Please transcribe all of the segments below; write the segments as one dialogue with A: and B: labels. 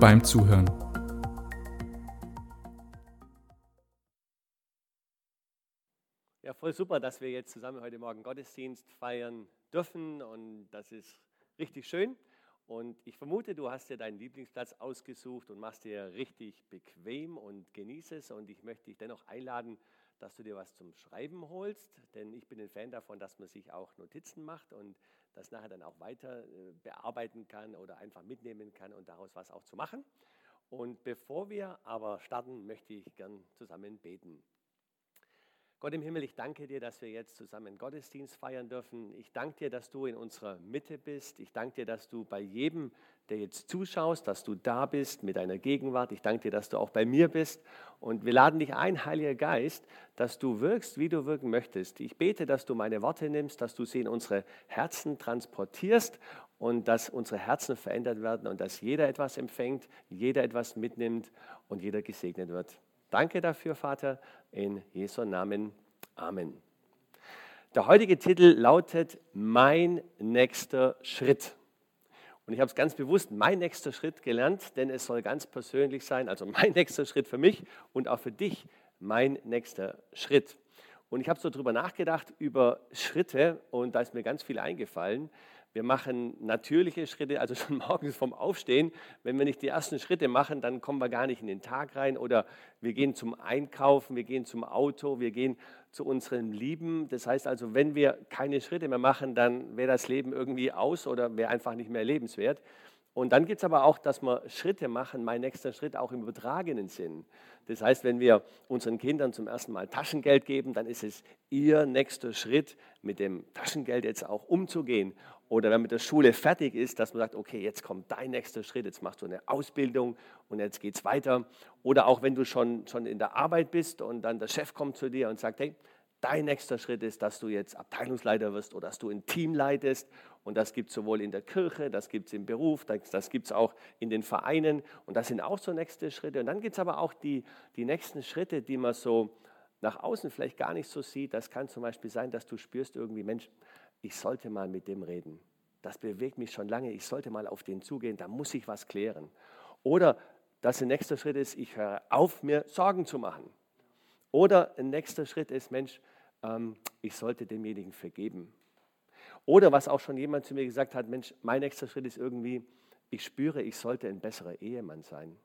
A: beim Zuhören.
B: Ja, voll super, dass wir jetzt zusammen heute Morgen Gottesdienst feiern dürfen und das ist richtig schön. Und ich vermute, du hast dir deinen Lieblingsplatz ausgesucht und machst dir richtig bequem und genieße es. Und ich möchte dich dennoch einladen, dass du dir was zum Schreiben holst, denn ich bin ein Fan davon, dass man sich auch Notizen macht und das nachher dann auch weiter äh, bearbeiten kann oder einfach mitnehmen kann und daraus was auch zu machen. Und bevor wir aber starten, möchte ich gern zusammen beten. Gott im Himmel, ich danke dir, dass wir jetzt zusammen Gottesdienst feiern dürfen. Ich danke dir, dass du in unserer Mitte bist. Ich danke dir, dass du bei jedem, der jetzt zuschaust, dass du da bist mit deiner Gegenwart. Ich danke dir, dass du auch bei mir bist. Und wir laden dich ein, Heiliger Geist, dass du wirkst, wie du wirken möchtest. Ich bete, dass du meine Worte nimmst, dass du sie in unsere Herzen transportierst und dass unsere Herzen verändert werden und dass jeder etwas empfängt, jeder etwas mitnimmt und jeder gesegnet wird. Danke dafür, Vater, in Jesu Namen. Amen. Der heutige Titel lautet Mein nächster Schritt. Und ich habe es ganz bewusst mein nächster Schritt gelernt, denn es soll ganz persönlich sein, also mein nächster Schritt für mich und auch für dich mein nächster Schritt. Und ich habe so darüber nachgedacht, über Schritte, und da ist mir ganz viel eingefallen. Wir machen natürliche Schritte, also schon morgens vom Aufstehen. Wenn wir nicht die ersten Schritte machen, dann kommen wir gar nicht in den Tag rein. Oder wir gehen zum Einkaufen, wir gehen zum Auto, wir gehen zu unseren Lieben. Das heißt also, wenn wir keine Schritte mehr machen, dann wäre das Leben irgendwie aus oder wäre einfach nicht mehr lebenswert. Und dann gibt es aber auch, dass wir Schritte machen, mein nächster Schritt auch im übertragenen Sinn. Das heißt, wenn wir unseren Kindern zum ersten Mal Taschengeld geben, dann ist es ihr nächster Schritt, mit dem Taschengeld jetzt auch umzugehen. Oder wenn mit der Schule fertig ist, dass man sagt, okay, jetzt kommt dein nächster Schritt, jetzt machst du eine Ausbildung und jetzt geht es weiter. Oder auch wenn du schon, schon in der Arbeit bist und dann der Chef kommt zu dir und sagt, hey, dein nächster Schritt ist, dass du jetzt Abteilungsleiter wirst oder dass du ein Team leitest. Und das gibt es sowohl in der Kirche, das gibt es im Beruf, das, das gibt es auch in den Vereinen. Und das sind auch so nächste Schritte. Und dann gibt es aber auch die, die nächsten Schritte, die man so nach außen vielleicht gar nicht so sieht. Das kann zum Beispiel sein, dass du spürst irgendwie, Mensch, ich sollte mal mit dem reden. Das bewegt mich schon lange, ich sollte mal auf den zugehen, da muss ich was klären. Oder dass der nächste Schritt ist, ich höre auf, mir Sorgen zu machen. Oder ein nächster Schritt ist, Mensch, ähm, ich sollte demjenigen vergeben. Oder was auch schon jemand zu mir gesagt hat, Mensch, mein nächster Schritt ist irgendwie, ich spüre, ich sollte ein besserer Ehemann sein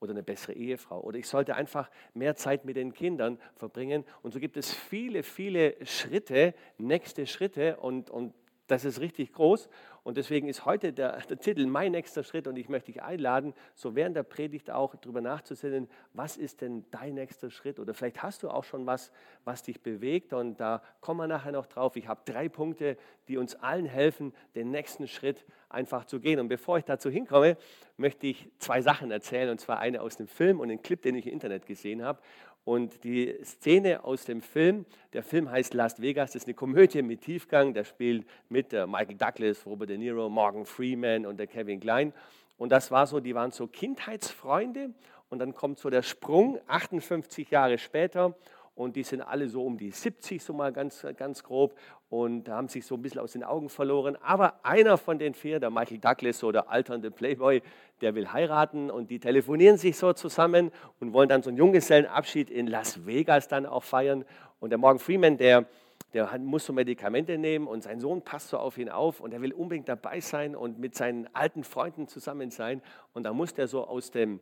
B: oder eine bessere Ehefrau oder ich sollte einfach mehr Zeit mit den Kindern verbringen. Und so gibt es viele, viele Schritte, nächste Schritte und, und das ist richtig groß. Und deswegen ist heute der, der, Titel Mein nächster Schritt. Und ich möchte dich einladen, so während der Predigt auch darüber nachzusinnen, was ist denn dein nächster Schritt? Oder vielleicht hast du auch schon was, was dich bewegt. Und da kommen wir nachher noch drauf. Ich habe drei Punkte, die uns allen helfen, den nächsten Schritt einfach zu gehen. Und bevor ich dazu hinkomme, möchte ich zwei Sachen erzählen. Und zwar eine aus dem Film und einen Clip, den ich im Internet gesehen habe. Und die Szene aus dem Film, der Film heißt Las Vegas, das ist eine Komödie mit Tiefgang, der spielt mit Michael Douglas, Robert De Niro, Morgan Freeman und der Kevin Klein. Und das war so, die waren so Kindheitsfreunde und dann kommt so der Sprung, 58 Jahre später und die sind alle so um die 70, so mal ganz, ganz grob und haben sich so ein bisschen aus den Augen verloren. Aber einer von den vier, der Michael Douglas, so der alternde Playboy, der will heiraten und die telefonieren sich so zusammen und wollen dann so einen Junggesellenabschied in Las Vegas dann auch feiern. Und der Morgan Freeman, der, der muss so Medikamente nehmen und sein Sohn passt so auf ihn auf und er will unbedingt dabei sein und mit seinen alten Freunden zusammen sein. Und da muss der so aus dem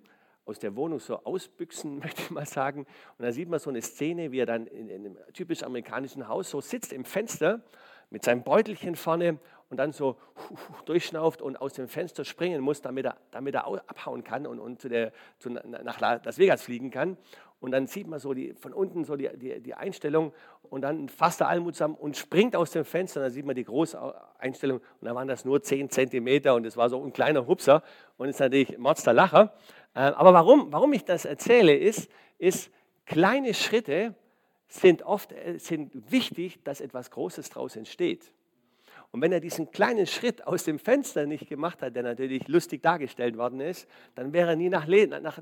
B: aus der Wohnung so ausbüchsen, möchte ich mal sagen. Und da sieht man so eine Szene, wie er dann in, in einem typisch amerikanischen Haus so sitzt im Fenster mit seinem Beutelchen vorne und dann so durchschnauft und aus dem Fenster springen muss, damit er, damit er abhauen kann und, und zu der, zu, nach Las Vegas fliegen kann. Und dann sieht man so die, von unten so die, die, die Einstellung und dann fasst er Almut zusammen und springt aus dem Fenster. Und dann sieht man die große Einstellung und dann waren das nur 10 Zentimeter und es war so ein kleiner Hupser und ist natürlich Mordster Lacher. Äh, aber warum, warum ich das erzähle, ist, ist, kleine Schritte sind oft äh, sind wichtig, dass etwas Großes daraus entsteht. Und wenn er diesen kleinen Schritt aus dem Fenster nicht gemacht hat, der natürlich lustig dargestellt worden ist, dann wäre er nie nach,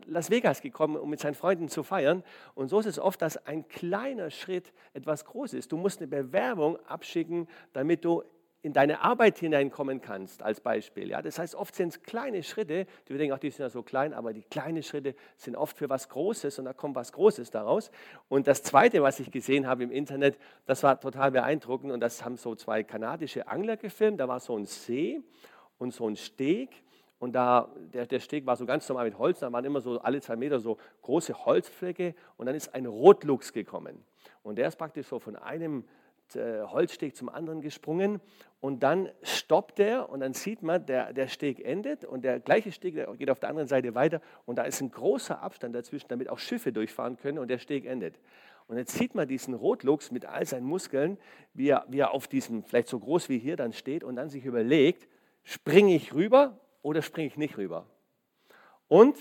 B: Las Vegas gekommen, um mit seinen Freunden zu feiern. Und so ist es oft, dass ein kleiner Schritt etwas Großes ist. Du musst eine Bewerbung abschicken, damit du in deine Arbeit hineinkommen kannst, als Beispiel. Ja? Das heißt, oft sind es kleine Schritte, die denken, ach, die sind ja so klein, aber die kleinen Schritte sind oft für was Großes und da kommt was Großes daraus. Und das Zweite, was ich gesehen habe im Internet, das war total beeindruckend und das haben so zwei kanadische Angler gefilmt. Da war so ein See und so ein Steg und da, der, der Steg war so ganz normal mit Holz, da waren immer so alle zwei Meter so große Holzflecke und dann ist ein Rotluchs gekommen. Und der ist praktisch so von einem Holzsteg zum anderen gesprungen und dann stoppt er und dann sieht man, der, der Steg endet und der gleiche Steg geht auf der anderen Seite weiter und da ist ein großer Abstand dazwischen, damit auch Schiffe durchfahren können und der Steg endet. Und jetzt sieht man diesen Rotluchs mit all seinen Muskeln, wie er, wie er auf diesem, vielleicht so groß wie hier dann steht und dann sich überlegt, springe ich rüber oder springe ich nicht rüber? Und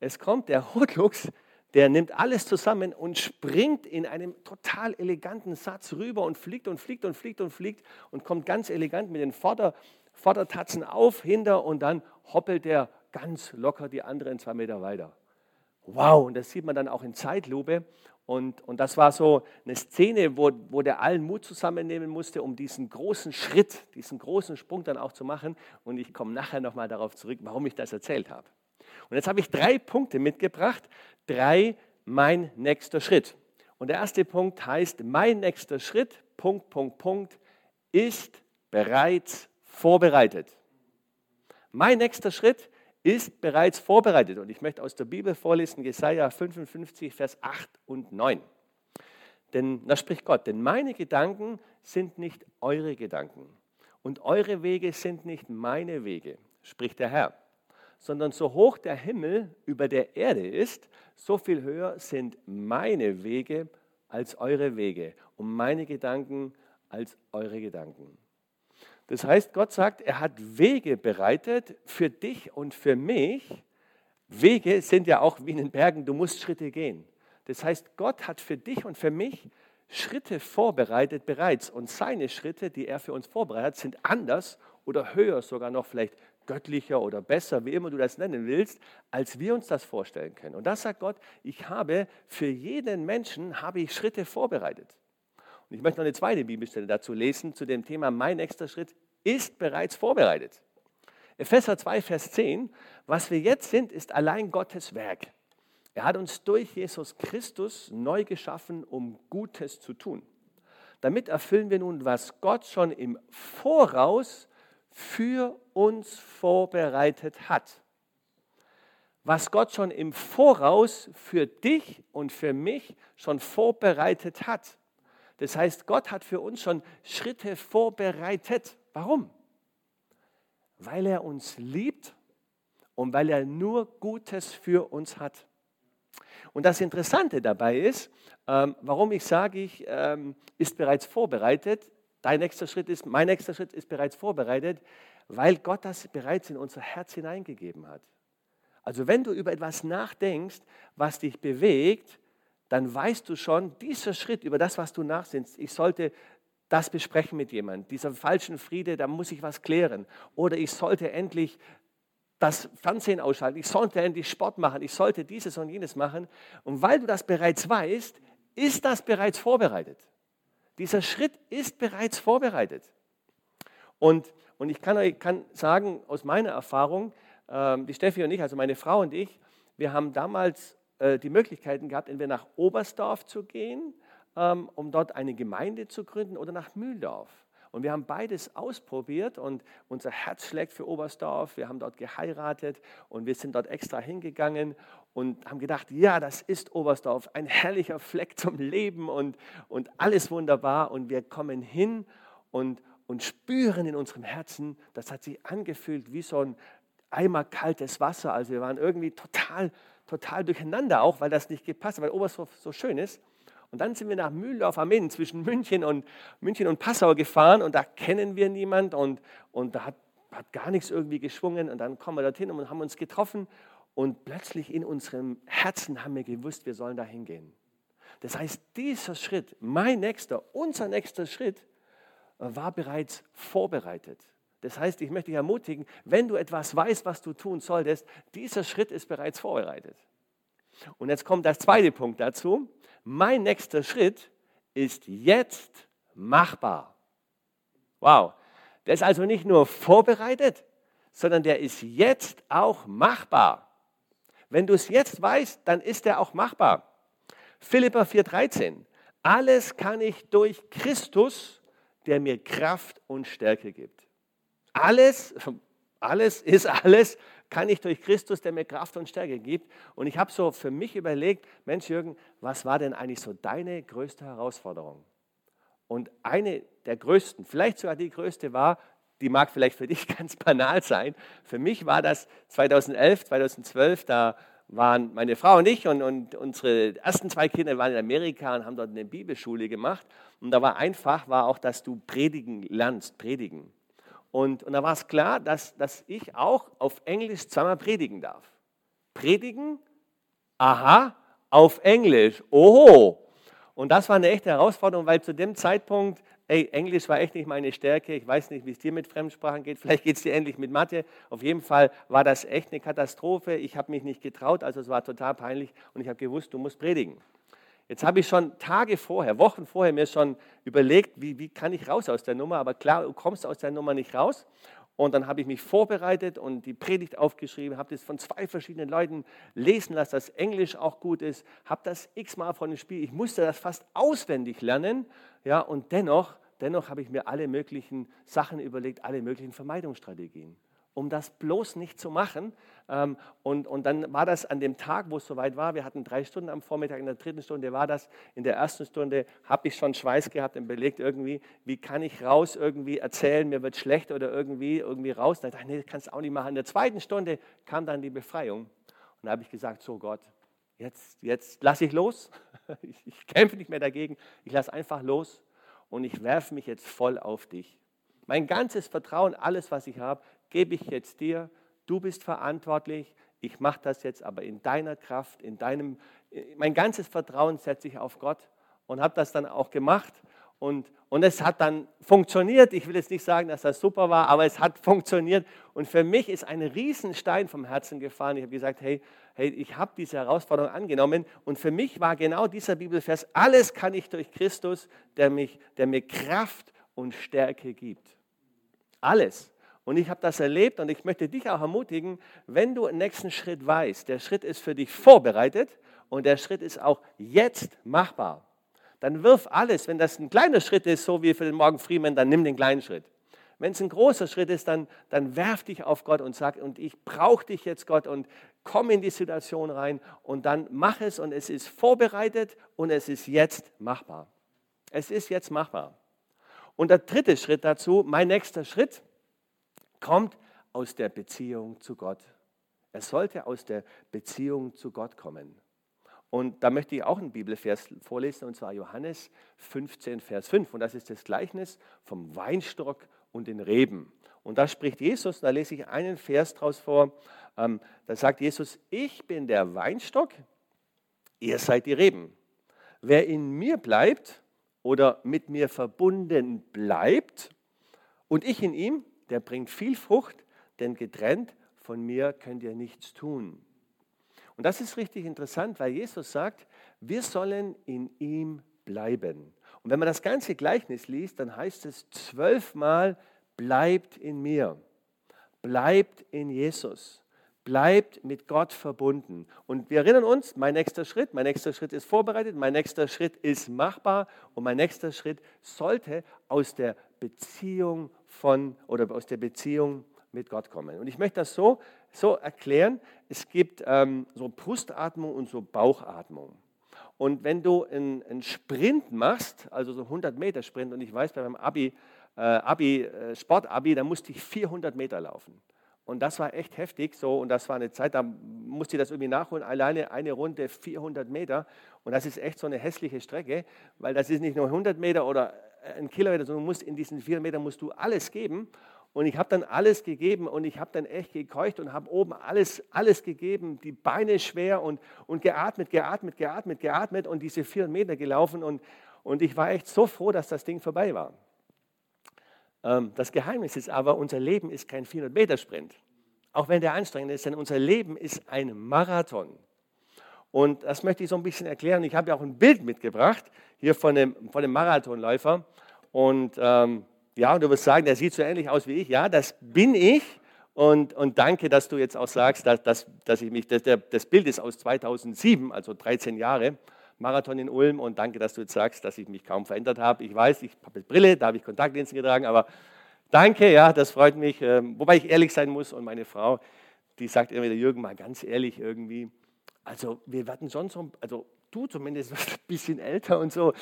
B: es kommt der Rotluchs der nimmt alles zusammen und springt in einem total eleganten Satz rüber und fliegt und fliegt und fliegt und fliegt und kommt ganz elegant mit den Vorder, Vordertatzen auf, hinter und dann hoppelt er ganz locker die anderen zwei Meter weiter. Wow, und das sieht man dann auch in Zeitlupe. Und, und das war so eine Szene, wo, wo der allen Mut zusammennehmen musste, um diesen großen Schritt, diesen großen Sprung dann auch zu machen. Und ich komme nachher nochmal darauf zurück, warum ich das erzählt habe. Und jetzt habe ich drei Punkte mitgebracht. Drei, mein nächster Schritt. Und der erste Punkt heißt, mein nächster Schritt, Punkt, Punkt, Punkt, ist bereits vorbereitet. Mein nächster Schritt ist bereits vorbereitet. Und ich möchte aus der Bibel vorlesen, Jesaja 55, Vers 8 und 9. Denn, da spricht Gott, denn meine Gedanken sind nicht eure Gedanken und eure Wege sind nicht meine Wege, spricht der Herr sondern so hoch der Himmel über der Erde ist, so viel höher sind meine Wege als eure Wege und meine Gedanken als eure Gedanken. Das heißt, Gott sagt, er hat Wege bereitet für dich und für mich. Wege sind ja auch wie in den Bergen, du musst Schritte gehen. Das heißt, Gott hat für dich und für mich Schritte vorbereitet bereits. Und seine Schritte, die er für uns vorbereitet, sind anders oder höher sogar noch vielleicht göttlicher oder besser, wie immer du das nennen willst, als wir uns das vorstellen können. Und das sagt Gott, ich habe für jeden Menschen habe ich Schritte vorbereitet. Und ich möchte noch eine zweite Bibelstelle dazu lesen, zu dem Thema, mein nächster Schritt ist bereits vorbereitet. Epheser 2, Vers 10, was wir jetzt sind, ist allein Gottes Werk. Er hat uns durch Jesus Christus neu geschaffen, um Gutes zu tun. Damit erfüllen wir nun, was Gott schon im Voraus für uns vorbereitet hat. Was Gott schon im Voraus für dich und für mich schon vorbereitet hat. Das heißt, Gott hat für uns schon Schritte vorbereitet. Warum? Weil er uns liebt und weil er nur Gutes für uns hat. Und das Interessante dabei ist, ähm, warum ich sage, ich ähm, ist bereits vorbereitet, Dein nächster Schritt ist, mein nächster Schritt ist bereits vorbereitet, weil Gott das bereits in unser Herz hineingegeben hat. Also wenn du über etwas nachdenkst, was dich bewegt, dann weißt du schon, dieser Schritt über das, was du nachsinnst, ich sollte das besprechen mit jemandem, dieser falschen Friede, da muss ich was klären. Oder ich sollte endlich das Fernsehen ausschalten, ich sollte endlich Sport machen, ich sollte dieses und jenes machen. Und weil du das bereits weißt, ist das bereits vorbereitet. Dieser Schritt ist bereits vorbereitet. Und, und ich kann euch kann sagen, aus meiner Erfahrung, äh, die Steffi und ich, also meine Frau und ich, wir haben damals äh, die Möglichkeiten gehabt, entweder nach Oberstdorf zu gehen, ähm, um dort eine Gemeinde zu gründen, oder nach Mühldorf. Und wir haben beides ausprobiert und unser Herz schlägt für Oberstdorf. Wir haben dort geheiratet und wir sind dort extra hingegangen und haben gedacht, ja, das ist Oberstdorf, ein herrlicher Fleck zum Leben und, und alles wunderbar. Und wir kommen hin und, und spüren in unserem Herzen, das hat sich angefühlt wie so ein Eimer kaltes Wasser. Also wir waren irgendwie total, total durcheinander auch, weil das nicht gepasst hat, weil Oberstdorf so schön ist. Und dann sind wir nach Mühldorf am Inn zwischen München und, München und Passau gefahren und da kennen wir niemand und, und da hat, hat gar nichts irgendwie geschwungen. Und dann kommen wir dorthin und haben uns getroffen und plötzlich in unserem Herzen haben wir gewusst, wir sollen da hingehen. Das heißt, dieser Schritt, mein nächster, unser nächster Schritt, äh, war bereits vorbereitet. Das heißt, ich möchte dich ermutigen, wenn du etwas weißt, was du tun solltest, dieser Schritt ist bereits vorbereitet. Und jetzt kommt der zweite Punkt dazu. Mein nächster Schritt ist jetzt machbar. Wow. Der ist also nicht nur vorbereitet, sondern der ist jetzt auch machbar. Wenn du es jetzt weißt, dann ist er auch machbar. Philippa 4,13. Alles kann ich durch Christus, der mir Kraft und Stärke gibt. Alles, alles ist alles, kann ich durch Christus, der mir Kraft und Stärke gibt. Und ich habe so für mich überlegt, Mensch Jürgen, was war denn eigentlich so deine größte Herausforderung? Und eine der größten, vielleicht sogar die größte war, die mag vielleicht für dich ganz banal sein. Für mich war das 2011, 2012, da waren meine Frau und ich und, und unsere ersten zwei Kinder waren in Amerika und haben dort eine Bibelschule gemacht. Und da war einfach, war auch, dass du predigen lernst, predigen. Und, und da war es klar, dass, dass ich auch auf Englisch zweimal predigen darf. Predigen, aha, auf Englisch, oho. Und das war eine echte Herausforderung, weil zu dem Zeitpunkt, ey, Englisch war echt nicht meine Stärke. Ich weiß nicht, wie es dir mit Fremdsprachen geht. Vielleicht geht es dir endlich mit Mathe. Auf jeden Fall war das echt eine Katastrophe. Ich habe mich nicht getraut, also es war total peinlich. Und ich habe gewusst, du musst predigen. Jetzt habe ich schon Tage vorher, Wochen vorher mir schon überlegt, wie, wie kann ich raus aus der Nummer. Aber klar, du kommst aus der Nummer nicht raus. Und dann habe ich mich vorbereitet und die Predigt aufgeschrieben, habe das von zwei verschiedenen Leuten lesen lassen, dass Englisch auch gut ist, habe das x-mal von dem Spiel, ich musste das fast auswendig lernen, ja, und dennoch, dennoch habe ich mir alle möglichen Sachen überlegt, alle möglichen Vermeidungsstrategien um das bloß nicht zu machen. Ähm, und, und dann war das an dem Tag, wo es soweit war, wir hatten drei Stunden am Vormittag, in der dritten Stunde war das, in der ersten Stunde habe ich schon Schweiß gehabt und belegt irgendwie, wie kann ich raus irgendwie erzählen, mir wird schlecht oder irgendwie, irgendwie raus. Dann dachte ich, nee, kannst du auch nicht machen. In der zweiten Stunde kam dann die Befreiung. Und da habe ich gesagt, so Gott, jetzt, jetzt lasse ich los. Ich, ich kämpfe nicht mehr dagegen. Ich lasse einfach los und ich werfe mich jetzt voll auf dich. Mein ganzes Vertrauen, alles, was ich habe, gebe ich jetzt dir. Du bist verantwortlich. Ich mache das jetzt aber in deiner Kraft, in deinem, mein ganzes Vertrauen setze ich auf Gott und habe das dann auch gemacht. Und, und es hat dann funktioniert. Ich will jetzt nicht sagen, dass das super war, aber es hat funktioniert. Und für mich ist ein Riesenstein vom Herzen gefallen. Ich habe gesagt, hey, hey ich habe diese Herausforderung angenommen. Und für mich war genau dieser Bibelvers, alles kann ich durch Christus, der, mich, der mir Kraft und Stärke gibt. Alles. Und ich habe das erlebt und ich möchte dich auch ermutigen, wenn du einen nächsten Schritt weißt, der Schritt ist für dich vorbereitet und der Schritt ist auch jetzt machbar, dann wirf alles. Wenn das ein kleiner Schritt ist, so wie für den Morgen Freeman, dann nimm den kleinen Schritt. Wenn es ein großer Schritt ist, dann, dann werf dich auf Gott und sag, und ich brauche dich jetzt, Gott, und komm in die Situation rein und dann mach es und es ist vorbereitet und es ist jetzt machbar. Es ist jetzt machbar. Und der dritte Schritt dazu, mein nächster Schritt, kommt aus der Beziehung zu Gott. Er sollte aus der Beziehung zu Gott kommen. Und da möchte ich auch einen Bibelvers vorlesen, und zwar Johannes 15, Vers 5. Und das ist das Gleichnis vom Weinstock und den Reben. Und da spricht Jesus, da lese ich einen Vers draus vor. Ähm, da sagt Jesus, ich bin der Weinstock, ihr seid die Reben. Wer in mir bleibt oder mit mir verbunden bleibt und ich in ihm, der bringt viel Frucht, denn getrennt von mir könnt ihr nichts tun. Und das ist richtig interessant, weil Jesus sagt, wir sollen in ihm bleiben. Und wenn man das ganze Gleichnis liest, dann heißt es zwölfmal, bleibt in mir, bleibt in Jesus, bleibt mit Gott verbunden. Und wir erinnern uns, mein nächster Schritt, mein nächster Schritt ist vorbereitet, mein nächster Schritt ist machbar und mein nächster Schritt sollte aus der Beziehung von oder aus der Beziehung mit Gott kommen. Und ich möchte das so, so erklären. Es gibt ähm, so Brustatmung und so Bauchatmung. Und wenn du einen Sprint machst, also so 100 Meter Sprint, und ich weiß bei meinem Abi, äh, Abi äh, Sportabi, da musste ich 400 Meter laufen. Und das war echt heftig so und das war eine Zeit, da musste ich das irgendwie nachholen, alleine eine Runde 400 Meter und das ist echt so eine hässliche Strecke, weil das ist nicht nur 100 Meter oder ein Kilometer, sondern du musst in diesen 400 Metern musst du alles geben Und ich habe dann alles gegeben und ich habe dann echt gekeucht und habe oben alles, alles gegeben, die Beine schwer und, und geatmet, geatmet, geatmet, geatmet und diese 400 Meter gelaufen. Und, und ich war echt so froh, dass das Ding vorbei war. Ähm, das Geheimnis ist aber, unser Leben ist kein 400-Meter-Sprint. Auch wenn der anstrengend ist, denn unser Leben ist ein Marathon. Und das möchte ich so ein bisschen erklären. Ich habe ja auch ein Bild mitgebracht, hier von dem, von dem Marathonläufer. Und ähm, ja, du wirst sagen, der sieht so ähnlich aus wie ich. Ja, das bin ich. Und, und danke, dass du jetzt auch sagst, dass, dass, dass ich mich, dass der, das Bild ist aus 2007, also 13 Jahre, Marathon in Ulm. Und danke, dass du jetzt sagst, dass ich mich kaum verändert habe. Ich weiß, ich habe Brille, da habe ich Kontaktlinsen getragen, aber danke, ja, das freut mich. Ähm, wobei ich ehrlich sein muss und meine Frau, die sagt immer wieder, Jürgen, mal ganz ehrlich irgendwie, also wir werden sonst, also du zumindest ein bisschen älter und so.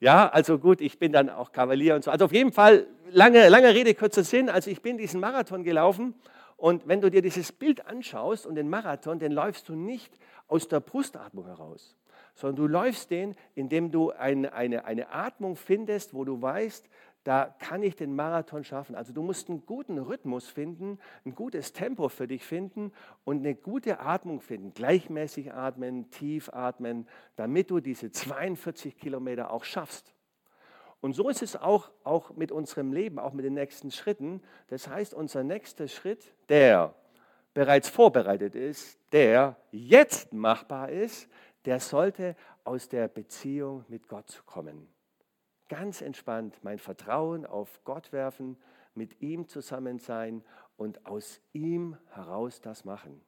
B: Ja, also gut, ich bin dann auch Kavalier und so. Also auf jeden Fall, lange, lange Rede, kurzer Sinn. Also ich bin diesen Marathon gelaufen und wenn du dir dieses Bild anschaust und den Marathon, den läufst du nicht aus der Brustatmung heraus, sondern du läufst den, indem du eine, eine, eine Atmung findest, wo du weißt, da kann ich den Marathon schaffen. Also du musst einen guten Rhythmus finden, ein gutes Tempo für dich finden und eine gute Atmung finden. Gleichmäßig atmen, tief atmen, damit du diese 42 Kilometer auch schaffst. Und so ist es auch, auch mit unserem Leben, auch mit den nächsten Schritten. Das heißt, unser nächster Schritt, der bereits vorbereitet ist, der jetzt machbar ist, der sollte aus der Beziehung mit Gott kommen ganz entspannt mein Vertrauen auf Gott werfen, mit ihm zusammen sein und aus ihm heraus das machen.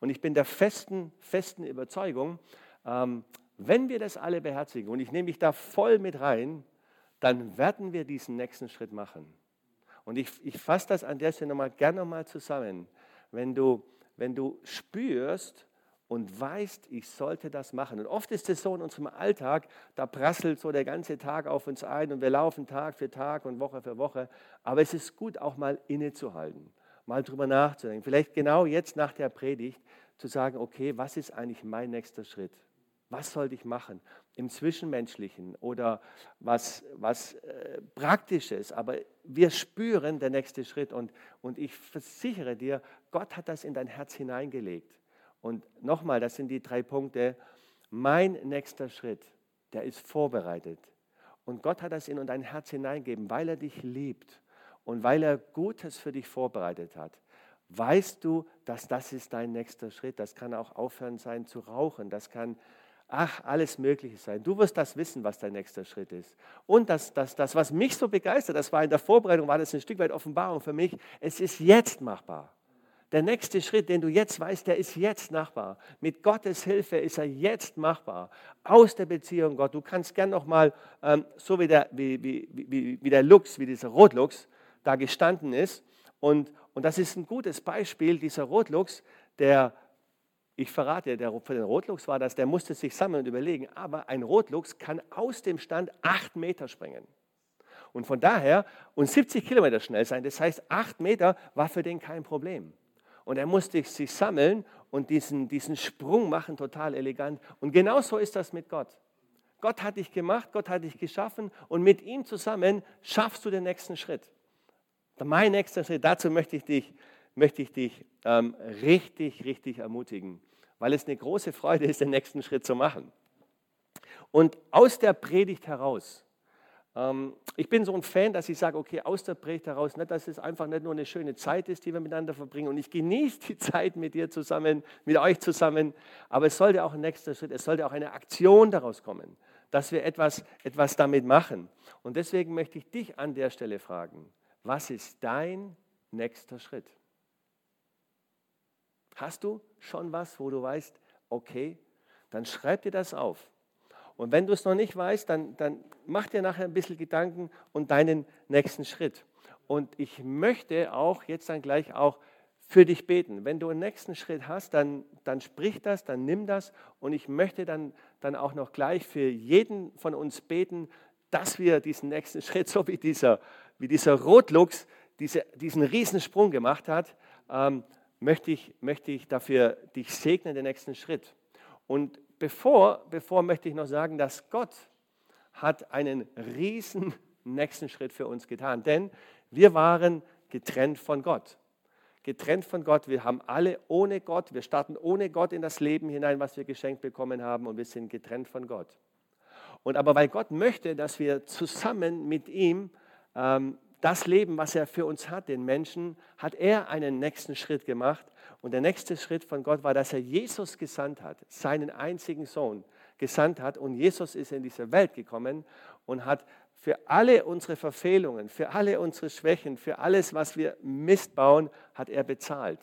B: Und ich bin der festen, festen Überzeugung, ähm, wenn wir das alle beherzigen, und ich nehme mich da voll mit rein, dann werden wir diesen nächsten Schritt machen. Und ich, ich fasse das an der Stelle nochmal gerne nochmal zusammen. Wenn du, wenn du spürst, und weißt, ich sollte das machen. Und oft ist es so in unserem Alltag, da prasselt so der ganze Tag auf uns ein und wir laufen Tag für Tag und Woche für Woche. Aber es ist gut, auch mal innezuhalten, mal drüber nachzudenken. Vielleicht genau jetzt nach der Predigt zu sagen, okay, was ist eigentlich mein nächster Schritt? Was sollte ich machen im Zwischenmenschlichen oder was, was äh, Praktisches? Aber wir spüren der nächste Schritt und, und ich versichere dir, Gott hat das in dein Herz hineingelegt. Und nochmal, das sind die drei Punkte. Mein nächster Schritt, der ist vorbereitet. Und Gott hat das in dein Herz hineingegeben, weil er dich liebt und weil er Gutes für dich vorbereitet hat. Weißt du, dass das ist dein nächster Schritt? Das kann auch aufhören sein zu rauchen. Das kann, ach, alles Mögliche sein. Du wirst das wissen, was dein nächster Schritt ist. Und das, das, das, was mich so begeistert, das war in der Vorbereitung, war das ein Stück weit Offenbarung für mich. Es ist jetzt machbar. Der nächste Schritt, den du jetzt weißt, der ist jetzt machbar. Mit Gottes Hilfe ist er jetzt machbar. Aus der Beziehung Gott. Du kannst gern nochmal, ähm, so wie der, wie, wie, wie, wie der Lux, wie dieser Rotlux da gestanden ist. Und, und das ist ein gutes Beispiel, dieser Rotlux, der, ich verrate, der für den Rotlux war das, der musste sich sammeln und überlegen, aber ein Rotlux kann aus dem Stand acht Meter springen. Und von daher und 70 Kilometer schnell sein. Das heißt, acht Meter war für den kein Problem. Und er musste sich sammeln und diesen, diesen Sprung machen, total elegant. Und genauso ist das mit Gott. Gott hat dich gemacht, Gott hat dich geschaffen und mit ihm zusammen schaffst du den nächsten Schritt. Mein nächster Schritt, dazu möchte ich dich, möchte ich dich ähm, richtig, richtig ermutigen, weil es eine große Freude ist, den nächsten Schritt zu machen. Und aus der Predigt heraus ich bin so ein Fan, dass ich sage, okay, aus der Predigt heraus, nicht, dass es einfach nicht nur eine schöne Zeit ist, die wir miteinander verbringen und ich genieße die Zeit mit dir zusammen, mit euch zusammen, aber es sollte auch ein nächster Schritt, es sollte auch eine Aktion daraus kommen, dass wir etwas, etwas damit machen. Und deswegen möchte ich dich an der Stelle fragen, was ist dein nächster Schritt? Hast du schon was, wo du weißt, okay, dann schreib dir das auf. Und wenn du es noch nicht weißt, dann, dann mach dir nachher ein bisschen Gedanken und deinen nächsten Schritt. Und ich möchte auch jetzt dann gleich auch für dich beten. Wenn du einen nächsten Schritt hast, dann, dann sprich das, dann nimm das. Und ich möchte dann, dann auch noch gleich für jeden von uns beten, dass wir diesen nächsten Schritt, so wie dieser, wie dieser Rotluchs diese, diesen Riesensprung gemacht hat, ähm, möchte, ich, möchte ich dafür dich segnen, den nächsten Schritt. Und bevor, bevor möchte ich noch sagen, dass Gott hat einen riesen nächsten Schritt für uns getan. Denn Wir waren getrennt von Gott. Getrennt von Gott. Wir haben alle ohne Gott, wir starten ohne Gott in das Leben hinein, was wir geschenkt bekommen haben und wir sind getrennt von Gott. Und aber weil Gott möchte, dass wir zusammen mit ihm ähm, das Leben, was er für uns hat, den Menschen, hat er einen nächsten Schritt gemacht. Und der nächste Schritt von Gott war, dass er Jesus gesandt hat, seinen einzigen Sohn gesandt hat. Und Jesus ist in diese Welt gekommen und hat für alle unsere Verfehlungen, für alle unsere Schwächen, für alles, was wir Mist bauen, hat er bezahlt.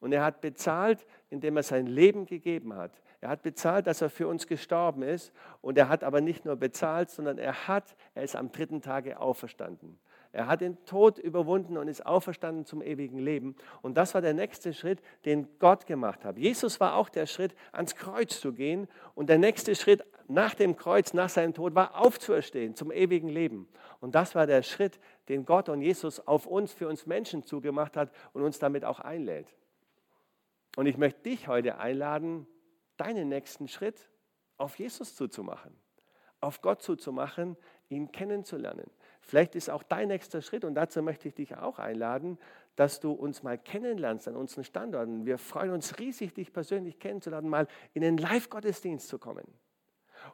B: Und er hat bezahlt, indem er sein Leben gegeben hat. Er hat bezahlt, dass er für uns gestorben ist. Und er hat aber nicht nur bezahlt, sondern er hat, er ist am dritten Tage auferstanden. Er hat den Tod überwunden und ist auferstanden zum ewigen Leben. Und das war der nächste Schritt, den Gott gemacht hat. Jesus war auch der Schritt, ans Kreuz zu gehen. Und der nächste Schritt nach dem Kreuz, nach seinem Tod, war aufzuerstehen zum ewigen Leben. Und das war der Schritt, den Gott und Jesus auf uns, für uns Menschen zugemacht hat und uns damit auch einlädt. Und ich möchte dich heute einladen, deinen nächsten Schritt auf Jesus zuzumachen, auf Gott zuzumachen, ihn kennenzulernen. Vielleicht ist auch dein nächster Schritt, und dazu möchte ich dich auch einladen, dass du uns mal kennenlernst an unseren Standorten. Wir freuen uns riesig, dich persönlich kennenzulernen, mal in den Live-Gottesdienst zu kommen.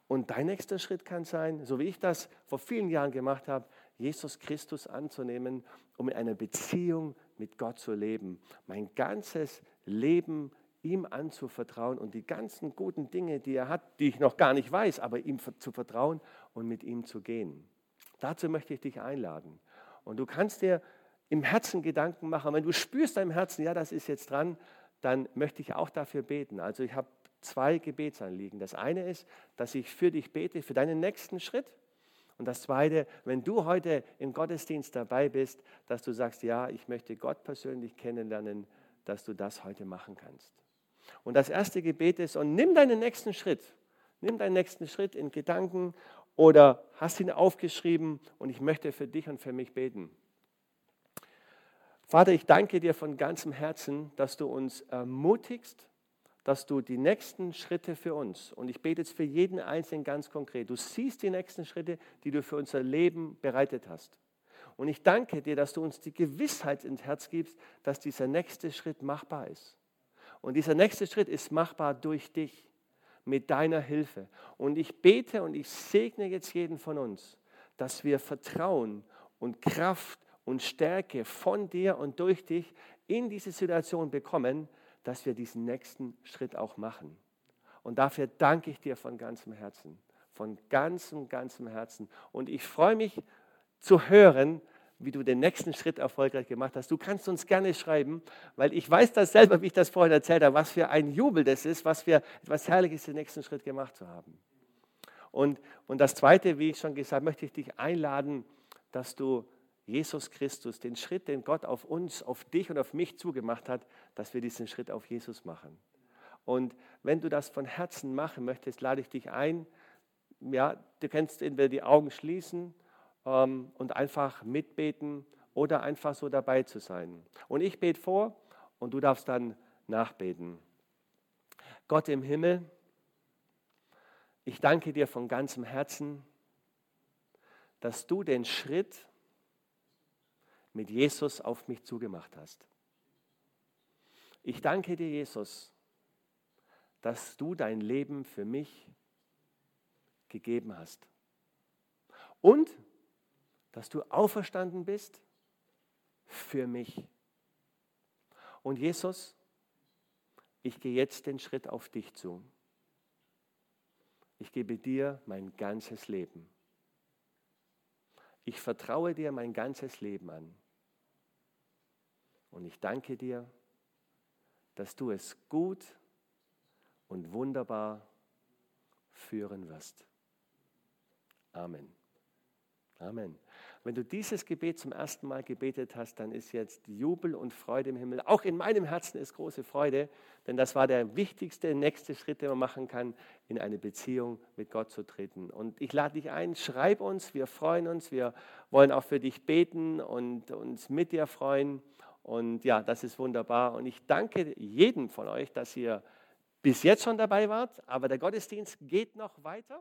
B: Und dein nächster Schritt kann sein, so wie ich das vor vielen Jahren gemacht habe, Jesus Christus anzunehmen, um in einer Beziehung mit Gott zu leben. Mein ganzes Leben ihm anzuvertrauen und die ganzen guten Dinge, die er hat, die ich noch gar nicht weiß, aber ihm zu vertrauen und mit ihm zu gehen. Dazu möchte ich dich einladen. Und du kannst dir im Herzen Gedanken machen. Wenn du spürst deinem Herzen, ja, das ist jetzt dran, dann möchte ich auch dafür beten. Also ich habe zwei Gebetsanliegen. Das eine ist, dass ich für dich bete, für deinen nächsten Schritt. Und das zweite, wenn du heute im Gottesdienst dabei bist, dass du sagst, ja, ich möchte Gott persönlich kennenlernen, dass du das heute machen kannst. Und das erste Gebet ist, und nimm deinen nächsten Schritt. Nimm deinen nächsten Schritt in Gedanken oder hast ihn aufgeschrieben und ich möchte für dich und für mich beten. Vater, ich danke dir von ganzem Herzen, dass du uns ermutigst, dass du die nächsten Schritte für uns, und ich bete jetzt für jeden Einzelnen ganz konkret, du siehst die nächsten Schritte, die du für unser Leben bereitet hast. Und ich danke dir, dass du uns die Gewissheit ins Herz gibst, dass dieser nächste Schritt machbar ist. Und dieser nächste Schritt ist machbar durch dich, mit deiner Hilfe. Und ich bete und ich segne jetzt jeden von uns, dass wir Vertrauen und Kraft und Stärke von dir und durch dich in diese Situation bekommen, dass wir diesen nächsten Schritt auch machen. Und dafür danke ich dir von ganzem Herzen, von ganzem, ganzem Herzen. Und ich freue mich zu hören, wie du den nächsten Schritt erfolgreich gemacht hast. Du kannst uns gerne schreiben, weil ich weiß das selber, wie ich das vorhin erzählt habe, was für ein Jubel das ist, was für etwas Herrliches den nächsten Schritt gemacht zu haben. Und, und das Zweite, wie ich schon gesagt habe, möchte ich dich einladen, dass du Jesus Christus, den Schritt, den Gott auf uns, auf dich und auf mich zugemacht hat, dass wir diesen Schritt auf Jesus machen. Und wenn du das von Herzen machen möchtest, lade ich dich ein. Ja, du kannst entweder die Augen schließen ähm, und einfach mitbeten oder einfach so dabei zu sein. Und ich bete vor und du darfst dann nachbeten. Gott im Himmel, ich danke dir von ganzem Herzen, dass du den Schritt mit Jesus auf mich zugemacht hast. Ich danke dir, Jesus, dass du dein Leben für mich gegeben hast. Und dass du auferstanden bist für mich. Und Jesus, ich gehe jetzt den Schritt auf dich zu. Ich gebe dir mein ganzes Leben. Ich vertraue dir mein ganzes Leben an. Und ich danke dir, dass du es gut und wunderbar führen wirst. Amen. Amen. Wenn du dieses Gebet zum ersten Mal gebetet hast, dann ist jetzt Jubel und Freude im Himmel. Auch in meinem Herzen ist große Freude, denn das war der wichtigste nächste Schritt, den man machen kann, in eine Beziehung mit Gott zu treten. Und ich lade dich ein, schreib uns, wir freuen uns, wir wollen auch für dich beten und uns mit dir freuen. Und ja, das ist wunderbar. Und ich danke jedem von euch, dass ihr bis jetzt schon dabei wart, aber der Gottesdienst geht noch weiter.